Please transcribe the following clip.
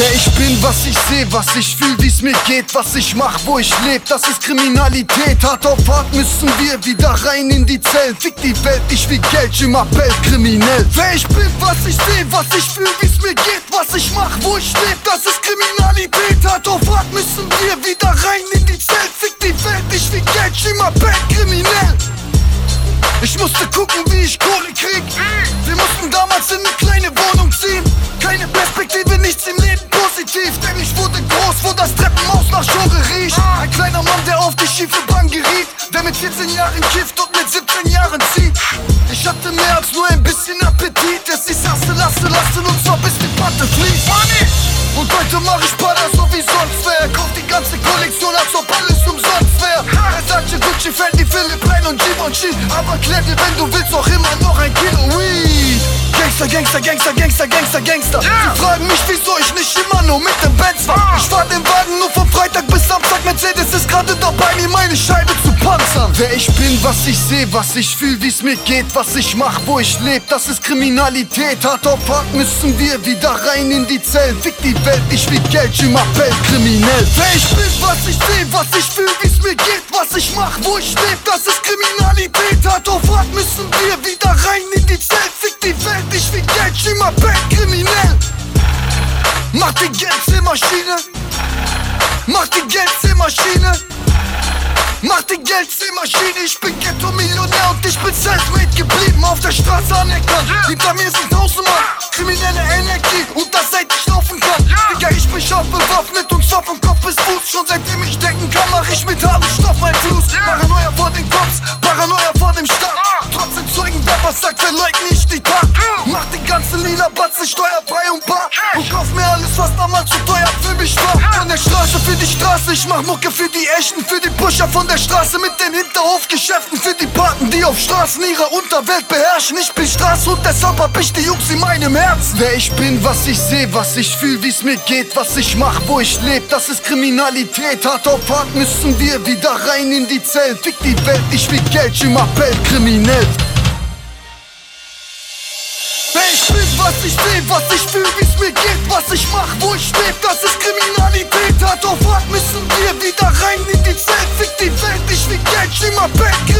Wer ich bin, was ich seh, was ich fühl, wie's mir geht, was ich mach, wo ich leb, das ist Kriminalität. Hart auf hart müssen wir wieder rein in die Zellen. Fick die Welt, ich will Geld im Appell, kriminell. Wer ich bin, was ich seh, was ich fühl, wie's mir geht, was ich mach, wo ich leb, das ist Kriminalität. Hart auf gucken, wie ich Kohle krieg. Wir mussten damals in eine kleine Wohnung ziehen. Keine Perspektive, nichts im Leben positiv. Denn ich wurde groß, wo das Treppenhaus nach Genre riecht. Ein kleiner Mann, der auf die schiefe Bahn geriet. Der mit 14 Jahren kifft und mit 17 Jahren zieht. Ich hatte mehr als nur ein bisschen Appetit. Es ist Hasse, Lasse, lassen uns zwar bis die Patte fließt. Und heute mach ich Pada so wie sonst wer. Kauf die ganze Kollektion, Gucci, Fendi, Philipp Plein und Givenchy. Aber klär dir, wenn du willst, auch immer noch ein Kilo Weed. Gangster, Gangster, Gangster, Gangster, Gangster, Gangster. Sie fragen mich, wieso ich nicht immer nur mit dem Benz fahr. Ich fahr den Wagen nur von Freitag bis Samstag. Mercedes ist gerade dabei, mir meine Scheibe zu panzern. Wer ich bin, was ich seh, was ich fühl, wie's mir geht, was ich mach, wo ich leb, das ist Kriminalität. Hart auf hart müssen wir wieder rein in die Zellen. Fick die Welt, ich will Geld im Appell, kriminell. Wer ich bin, was ich seh, was ich fühl, wie's mir geht, was ich mach, wo ich leb, das ist Kriminalität. Hart auf hart müssen wir wieder rein in die Zellen. Fick die Welt, ich will Geld im Appell, kriminell. Mach die Geldzählmaschine. Mach die Geldzählmaschine. Mach die Geldzählmaschine. Ich bin Ghetto-Millionär und ich bin selfmade geblieben. Auf der Straße anerkannt. Hinter mir sind tausend Mann. Kriminelle Energie und das seit ich laufen kann. Digga, ich bin scharf bewaffnet und zwar vom Kopf bis Fuß. Schon seitdem ich denken kann, mach ich mit hartem Straße, ich mach Mucke für die Echten, für die Pusher von der Straße mit den Hinterhofgeschäften. Für die Paten, die auf Straßen ihre Unterwelt beherrschen. Ich bin Straße und deshalb hab ich die Jungs in meinem Herzen. Wer ich bin, was ich seh, was ich fühl, wie's mir geht, was ich mach, wo ich leb, das ist Kriminalität. Hart auf hart müssen wir wieder rein in die Zellen. Fick die Welt, ich will Geld im Appell, kriminell. Was ich seh, was ich fühl, wie's mir geht, was ich mach, wo ich leb, das ist Kriminalität. Hart auf hart müssen wir wieder rein in die Zellen. Fick die Welt, ich will Geld im Appell, kriminell.